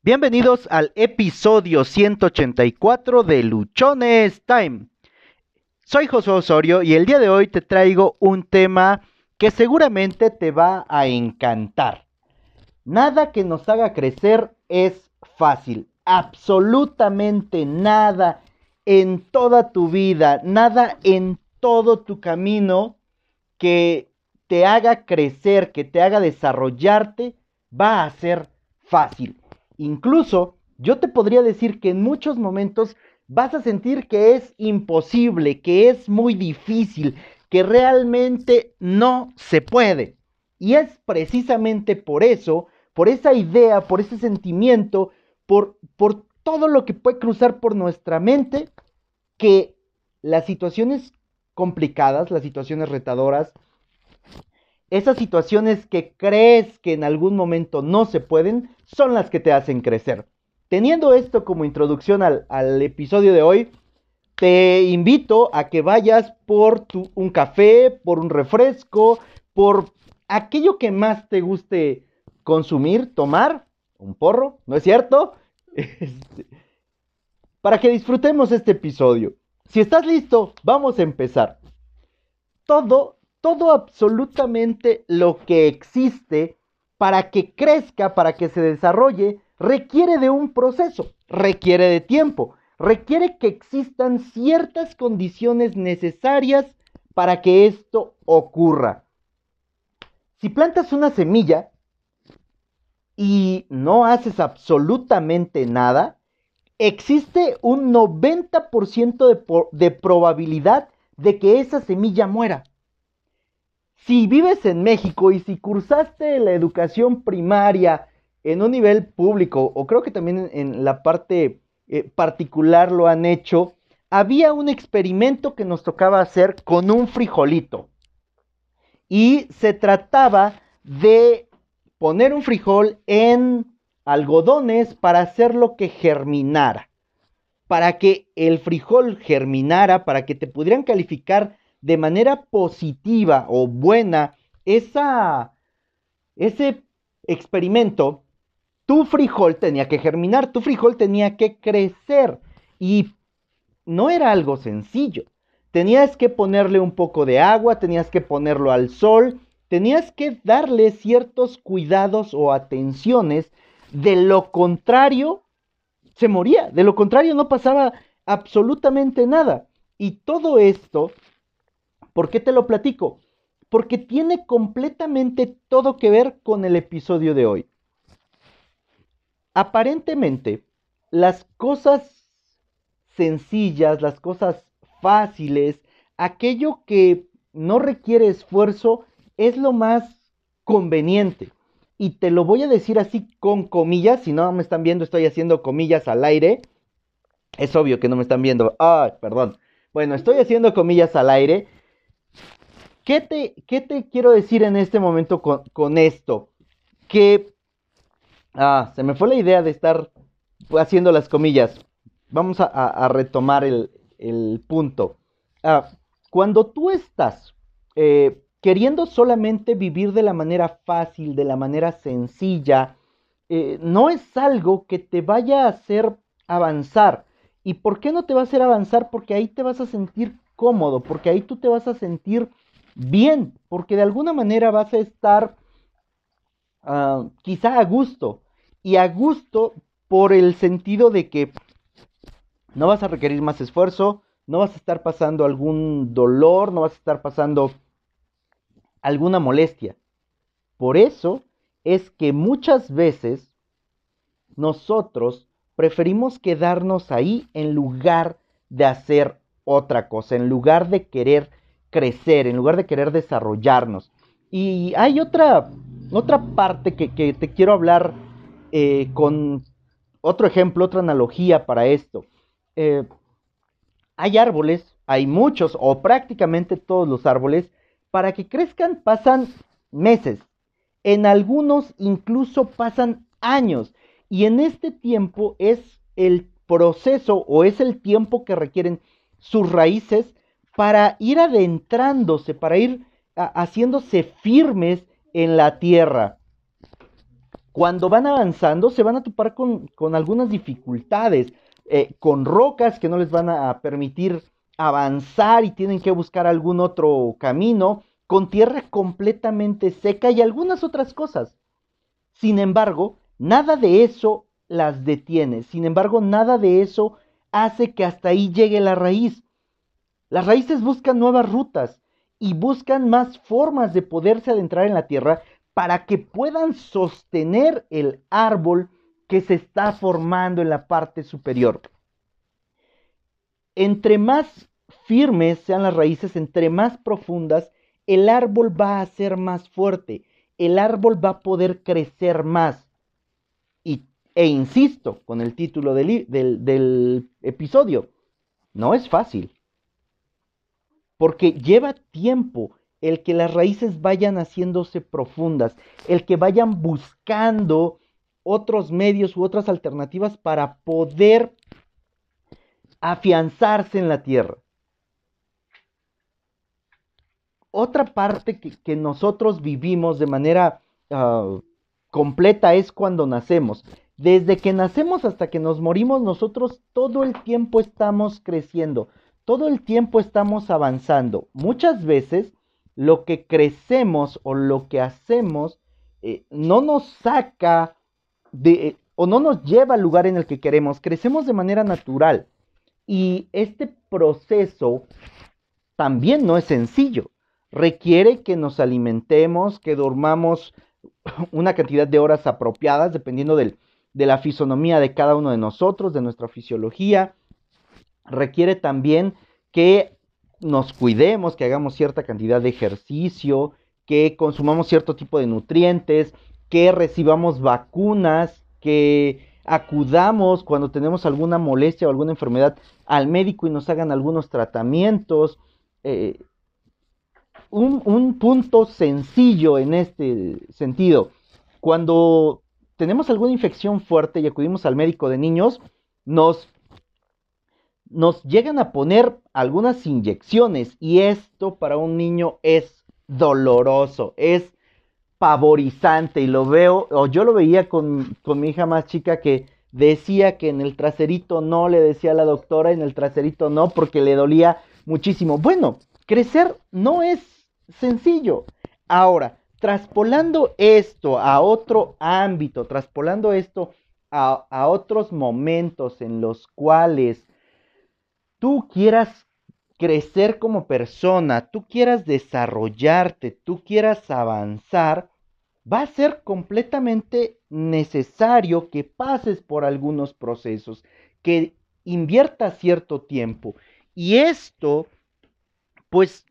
Bienvenidos al episodio 184 de Luchones Time. Soy José Osorio y el día de hoy te traigo un tema que seguramente te va a encantar. Nada que nos haga crecer es fácil. Absolutamente nada en toda tu vida, nada en todo tu camino que te haga crecer, que te haga desarrollarte, va a ser fácil. Incluso yo te podría decir que en muchos momentos vas a sentir que es imposible, que es muy difícil, que realmente no se puede. Y es precisamente por eso, por esa idea, por ese sentimiento, por, por todo lo que puede cruzar por nuestra mente, que las situaciones complicadas, las situaciones retadoras, esas situaciones que crees que en algún momento no se pueden, son las que te hacen crecer. Teniendo esto como introducción al, episodio de hoy, te invito a que vayas por un café, por un refresco, por aquello que más te guste consumir, tomar, un porro, ¿no es cierto? Este, para que disfrutemos este episodio. Si estás listo, vamos a empezar. Todo todo absolutamente lo que existe para que crezca, para que se desarrolle, requiere de un proceso, requiere de tiempo, requiere que existan ciertas condiciones necesarias para que esto ocurra. Si plantas una semilla y no haces absolutamente nada, existe un 90% de, de probabilidad de que esa semilla muera. Si vives en México y si cursaste la educación primaria en un nivel público, o creo que también en, la parte eh, particular lo han hecho, había un experimento que nos tocaba hacer con un frijolito. Y se trataba de poner un frijol en algodones para hacerlo que germinara. Para que el frijol germinara, para que te pudieran calificar de manera positiva o buena esa, ese experimento, tu frijol tenía que germinar, tu frijol tenía que crecer y no era algo sencillo. Tenías que ponerle un poco de agua, tenías que ponerlo al sol, tenías que darle ciertos cuidados o atenciones, de lo contrario se moría, de lo contrario no pasaba absolutamente nada. Y todo esto ¿Por qué te lo platico? Porque tiene completamente todo que ver con el episodio de hoy. Aparentemente, las cosas sencillas, las cosas fáciles, aquello que no requiere esfuerzo, es lo más conveniente. Y te lo voy a decir así con comillas, si no me están viendo, estoy haciendo comillas al aire. Es obvio que no me están viendo. Ah, perdón. Bueno, estoy haciendo comillas al aire ¿Qué te, quiero decir en este momento con, esto? Que... Ah, se me fue la idea de estar haciendo las comillas. Vamos a, retomar el, punto. Ah, cuando tú estás eh, queriendo solamente vivir de la manera fácil, de la manera sencilla, eh, no es algo que te vaya a hacer avanzar. ¿Y por qué no te va a hacer avanzar? Porque ahí te vas a sentir cómodo, porque ahí tú te vas a sentir bien, porque de alguna manera vas a estar ah, quizá a gusto. Y a gusto por el sentido de que no vas a requerir más esfuerzo, no vas a estar pasando algún dolor, no vas a estar pasando alguna molestia. Por eso es que muchas veces nosotros preferimos quedarnos ahí en lugar de hacer otra cosa, en lugar de querer crecer, en lugar de querer desarrollarnos. Y hay otra, otra parte que, te quiero hablar eh, con otro ejemplo, otra analogía para esto. Eh, hay árboles, hay muchos o prácticamente todos los árboles, para que crezcan pasan meses, en algunos incluso pasan años. Y en este tiempo es el proceso o es el tiempo que requieren sus raíces para ir adentrándose, para ir haciéndose firmes en la tierra. cuando van avanzando se van a topar con, algunas dificultades, eh, con rocas que no les van a permitir avanzar y tienen que buscar algún otro camino, con tierra completamente seca y algunas otras cosas. Sin embargo, nada de eso las detiene, sin embargo, nada de eso hace que hasta ahí llegue la raíz. Las raíces buscan nuevas rutas y buscan más formas de poderse adentrar en la tierra para que puedan sostener el árbol que se está formando en la parte superior. Entre más firmes sean las raíces, entre más profundas, el árbol va a ser más fuerte, el árbol va a poder crecer más. Y, e insisto con el título del, del episodio, no es fácil porque lleva tiempo el que las raíces vayan haciéndose profundas, el que vayan buscando otros medios u otras alternativas para poder afianzarse en la tierra. Otra parte que, nosotros vivimos de manera ah, completa es cuando nacemos. Desde que nacemos hasta que nos morimos, nosotros todo el tiempo estamos creciendo todo el tiempo estamos avanzando. Muchas veces lo que crecemos o lo que hacemos eh, no nos saca de, o no nos lleva al lugar en el que queremos. Crecemos de manera natural. Y este proceso también no es sencillo. Requiere que nos alimentemos, que dormamos una cantidad de horas apropiadas, dependiendo de la fisonomía de cada uno de nosotros, de nuestra fisiología, requiere también que nos cuidemos, que hagamos cierta cantidad de ejercicio, que consumamos cierto tipo de nutrientes, que recibamos vacunas, que acudamos cuando tenemos alguna molestia o alguna enfermedad al médico y nos hagan algunos tratamientos. Eh, un, un punto sencillo en este sentido, cuando tenemos alguna infección fuerte y acudimos al médico de niños, nos nos llegan a poner algunas inyecciones y esto para un niño es doloroso, es pavorizante y lo veo, o yo lo veía con, mi hija más chica que decía que en el traserito no, le decía a la doctora en el traserito no porque le dolía muchísimo. Bueno, crecer no es sencillo. Ahora, traspolando esto a otro ámbito, traspolando esto a, a otros momentos en los cuales tú quieras crecer como persona, tú quieras desarrollarte, tú quieras avanzar, va a ser completamente necesario que pases por algunos procesos, que inviertas cierto tiempo. Y esto, pues,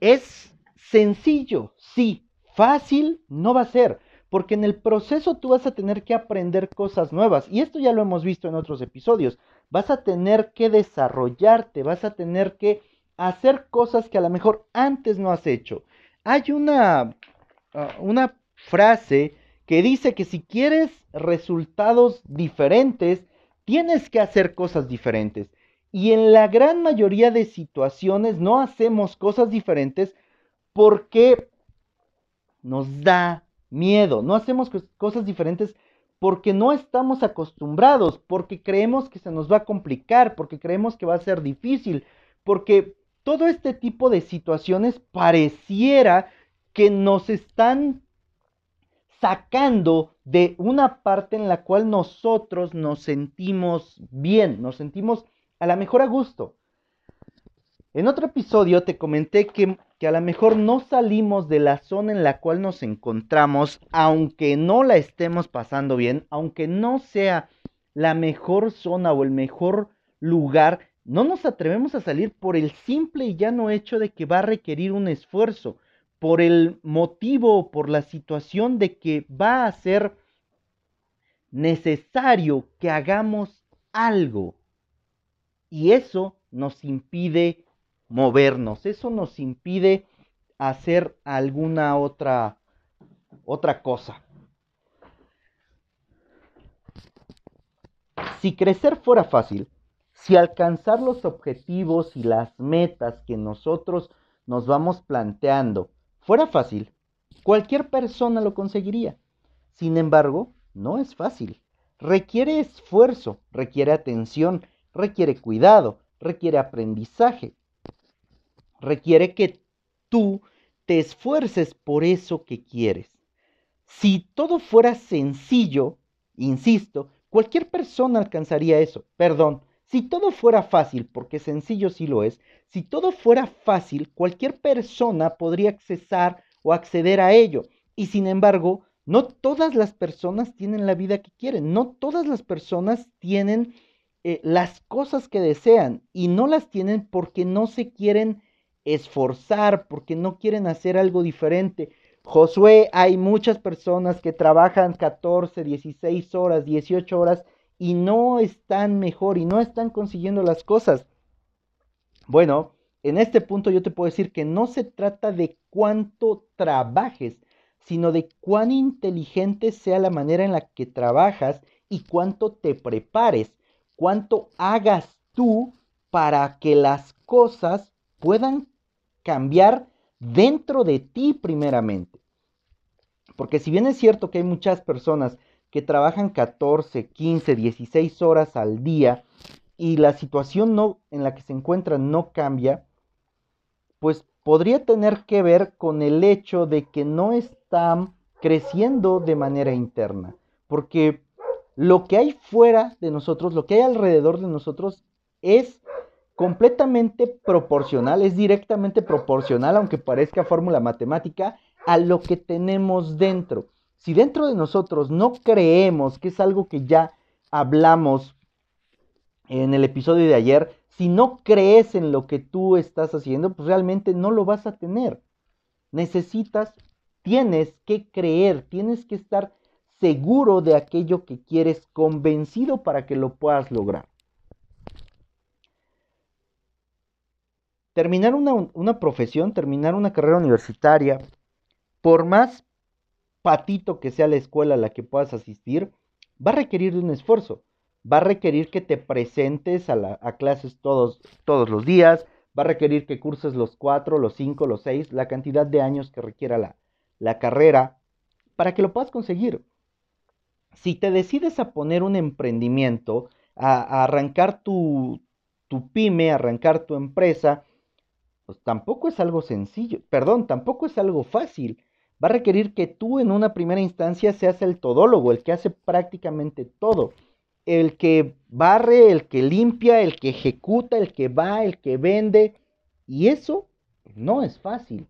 es sencillo, sí, fácil no va a ser, porque en el proceso tú vas a tener que aprender cosas nuevas. Y esto ya lo hemos visto en otros episodios vas a tener que desarrollarte, vas a tener que hacer cosas que a lo mejor antes no has hecho. Hay una, ah, una frase que dice que si quieres resultados diferentes, tienes que hacer cosas diferentes. Y en la gran mayoría de situaciones no hacemos cosas diferentes porque nos da miedo. No hacemos cosas diferentes porque no estamos acostumbrados, porque creemos que se nos va a complicar, porque creemos que va a ser difícil, porque todo este tipo de situaciones pareciera que nos están sacando de una parte en la cual nosotros nos sentimos bien, nos sentimos a la mejor a gusto. En otro episodio te comenté que que a lo mejor no salimos de la zona en la cual nos encontramos, aunque no la estemos pasando bien, aunque no sea la mejor zona o el mejor lugar, no nos atrevemos a salir por el simple y llano hecho de que va a requerir un esfuerzo, por el motivo, por la situación de que va a ser necesario que hagamos algo. Y eso nos impide movernos. Eso nos impide hacer alguna otra otra cosa. Si crecer fuera fácil, si alcanzar los objetivos y las metas que nosotros nos vamos planteando fuera fácil, cualquier persona lo conseguiría. Sin embargo, no es fácil. Requiere esfuerzo, requiere atención, requiere cuidado, requiere aprendizaje. Requiere que tú te esfuerces por eso que quieres. Si todo fuera sencillo, insisto, cualquier persona alcanzaría eso. Perdón, si todo fuera fácil, porque sencillo sí lo es, si todo fuera fácil, cualquier persona podría accesar o acceder a ello. Y sin embargo, no todas las personas tienen la vida que quieren, no todas las personas tienen eh, las cosas que desean y no las tienen porque no se quieren esforzar, porque no quieren hacer algo diferente. Josué, hay muchas personas que trabajan 14, 16 horas, 18 horas y no están mejor y no están consiguiendo las cosas. Bueno, en este punto yo te puedo decir que no se trata de cuánto trabajes, sino de cuán inteligente sea la manera en la que trabajas y cuánto te prepares, cuánto hagas tú para que las cosas puedan cambiar dentro de ti primeramente. Porque si bien es cierto que hay muchas personas que trabajan 14, 15, 16 horas al día y la situación no, en la que se encuentran no cambia, pues podría tener que ver con el hecho de que no están creciendo de manera interna. Porque lo que hay fuera de nosotros, lo que hay alrededor de nosotros es completamente proporcional, es directamente proporcional, aunque parezca fórmula matemática, a lo que tenemos dentro. Si dentro de nosotros no creemos que es algo que ya hablamos en el episodio de ayer, si no crees en lo que tú estás haciendo, pues realmente no lo vas a tener. Necesitas, tienes que creer, tienes que estar seguro de aquello que quieres, convencido para que lo puedas lograr. Terminar una, una profesión, terminar una carrera universitaria, por más patito que sea la escuela a la que puedas asistir, va a requerir de un esfuerzo. Va a requerir que te presentes a, clases todos, todos los días, va a requerir que curses los cuatro, los cinco, los seis, la cantidad de años que requiera la, la carrera, para que lo puedas conseguir. Si te decides a poner un emprendimiento, a, a arrancar tu, tu pyme, arrancar tu empresa, pues tampoco es algo sencillo, perdón, tampoco es algo fácil va a requerir que tú en una primera instancia seas el todólogo, el que hace prácticamente todo, el que barre, el que limpia, el que ejecuta, el que va, el que vende, y eso no es fácil.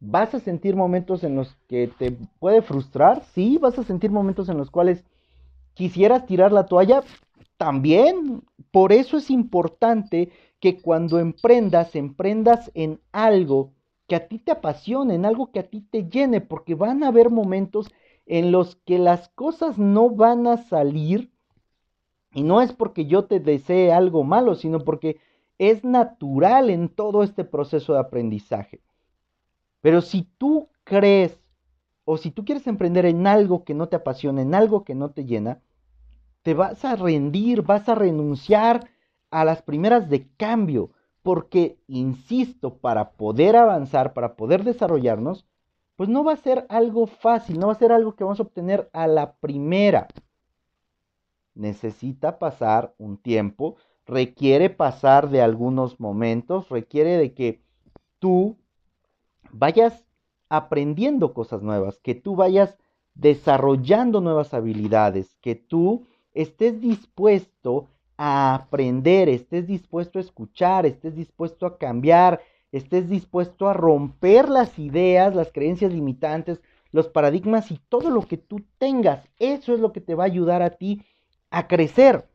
¿Vas a sentir momentos en los que te puede frustrar? Sí, vas a sentir momentos en los cuales quisieras tirar la toalla. También, por eso es importante que cuando emprendas, emprendas en algo que a ti te apasione, en algo que a ti te llene, porque van a haber momentos en los que las cosas no van a salir, y no es porque yo te desee algo malo, sino porque es natural en todo este proceso de aprendizaje. Pero si tú crees o si tú quieres emprender en algo que no te apasiona, en algo que no te llena, te vas a rendir, vas a renunciar a las primeras de cambio, porque, insisto, para poder avanzar, para poder desarrollarnos, pues no va a ser algo fácil, no va a ser algo que vamos a obtener a la primera. Necesita pasar un tiempo, requiere pasar de algunos momentos, requiere de que tú vayas aprendiendo cosas nuevas, que tú vayas desarrollando nuevas habilidades, que tú estés dispuesto a aprender, estés dispuesto a escuchar, estés dispuesto a cambiar, estés dispuesto a romper las ideas, las creencias limitantes, los paradigmas y todo lo que tú tengas. Eso es lo que te va a ayudar a ti a crecer.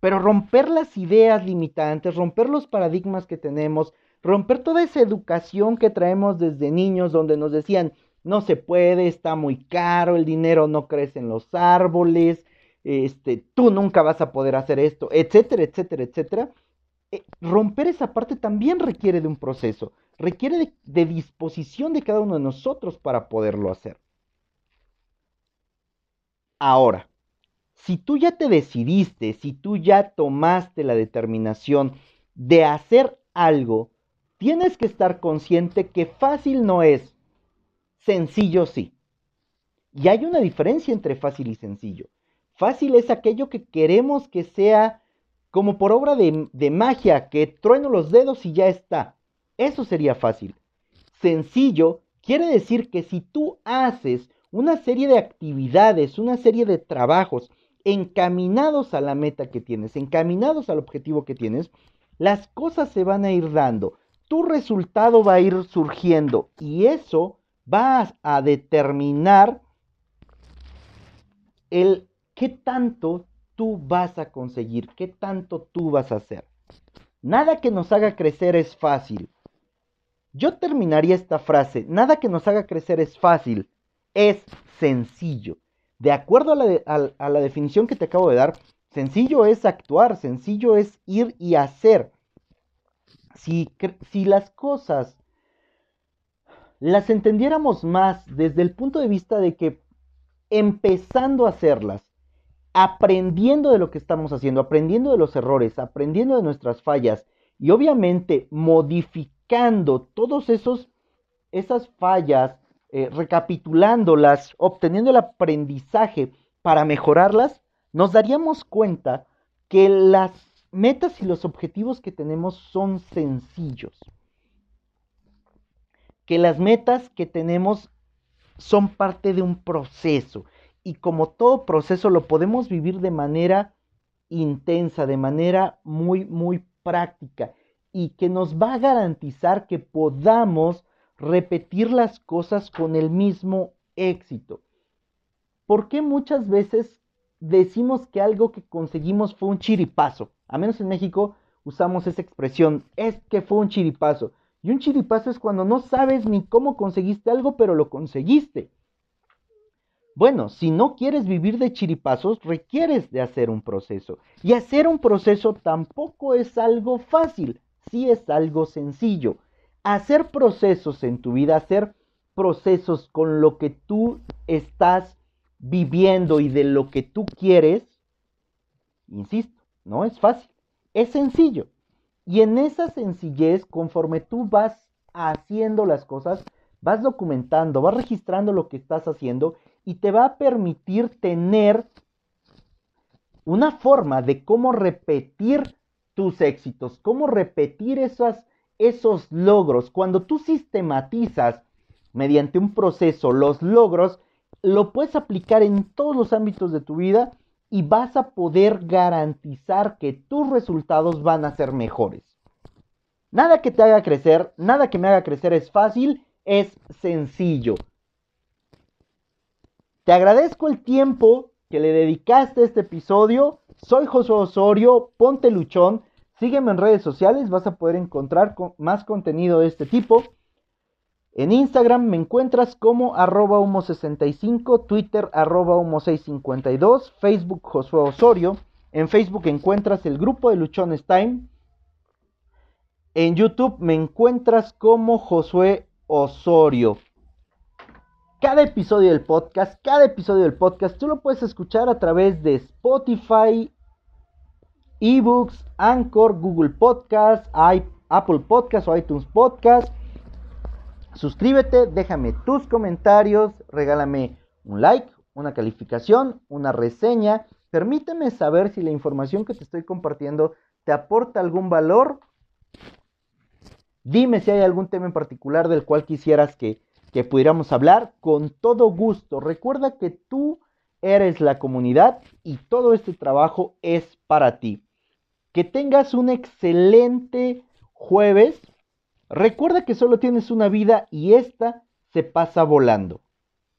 Pero romper las ideas limitantes, romper los paradigmas que tenemos, romper toda esa educación que traemos desde niños donde nos decían, no se puede, está muy caro, el dinero no crece en los árboles, este, tú nunca vas a poder hacer esto, etcétera, etcétera, etcétera. Eh, romper esa parte también requiere de un proceso, requiere de, disposición de cada uno de nosotros para poderlo hacer. Ahora, si tú ya te decidiste, si tú ya tomaste la determinación de hacer algo, tienes que estar consciente que fácil no es, sencillo sí. Y hay una diferencia entre fácil y sencillo. Fácil es aquello que queremos que sea como por obra de, magia, que trueno los dedos y ya está. Eso sería fácil. Sencillo quiere decir que si tú haces una serie de actividades, una serie de trabajos encaminados a la meta que tienes, encaminados al objetivo que tienes, las cosas se van a ir dando. Tu resultado va a ir surgiendo y eso va a determinar el qué tanto tú vas a conseguir, qué tanto tú vas a hacer. Nada que nos haga crecer es fácil. Yo terminaría esta frase, nada que nos haga crecer es fácil, es sencillo. De acuerdo a la, definición que te acabo de dar, sencillo es actuar, sencillo es ir y hacer. Si, las cosas las entendiéramos más desde el punto de vista de que empezando a hacerlas, aprendiendo de lo que estamos haciendo, aprendiendo de los errores, aprendiendo de nuestras fallas y obviamente modificando todos esos esas fallas, eh, recapitulándolas, obteniendo el aprendizaje para mejorarlas, nos daríamos cuenta que las metas y los objetivos que tenemos son sencillos. Que las metas que tenemos son parte de un proceso y como todo proceso lo podemos vivir de manera intensa, de manera muy, muy práctica y que nos va a garantizar que podamos repetir las cosas con el mismo éxito. ¿Por qué muchas veces decimos que algo que conseguimos fue un chiripazo? A menos en México usamos esa expresión, es que fue un chiripazo. Y un chiripazo es cuando no sabes ni cómo conseguiste algo, pero lo conseguiste. Bueno, si no quieres vivir de chiripazos, requieres de hacer un proceso. Y hacer un proceso tampoco es algo fácil, sí es algo sencillo hacer procesos en tu vida, hacer procesos con lo que tú estás viviendo y de lo que tú quieres, insisto, no es fácil, es sencillo. Y en esa sencillez, conforme tú vas haciendo las cosas, vas documentando, vas registrando lo que estás haciendo y te va a permitir tener una forma de cómo repetir tus éxitos, cómo repetir esos logros, cuando tú sistematizas mediante un proceso los logros, lo puedes aplicar en todos los ámbitos de tu vida y vas a poder garantizar que tus resultados van a ser mejores. Nada que te haga crecer, nada que me haga crecer es fácil, es sencillo. Te agradezco el tiempo que le dedicaste a este episodio. Soy José Osorio, ponte luchón. Sígueme en redes sociales, vas a poder encontrar más contenido de este tipo. En Instagram me encuentras como arroba humo65, Twitter arroba humo652, Facebook Josué Osorio. En Facebook encuentras el grupo de Luchones Time. En YouTube me encuentras como Josué Osorio. Cada episodio del podcast, cada episodio del podcast, tú lo puedes escuchar a través de Spotify, ebooks, Anchor, Google Podcast, Apple Podcast o iTunes Podcast. Suscríbete, déjame tus comentarios, regálame un like, una calificación, una reseña. Permíteme saber si la información que te estoy compartiendo te aporta algún valor. Dime si hay algún tema en particular del cual quisieras que, que pudiéramos hablar. Con todo gusto. Recuerda que tú eres la comunidad y todo este trabajo es para ti. Que tengas un excelente jueves. Recuerda que solo tienes una vida y esta se pasa volando.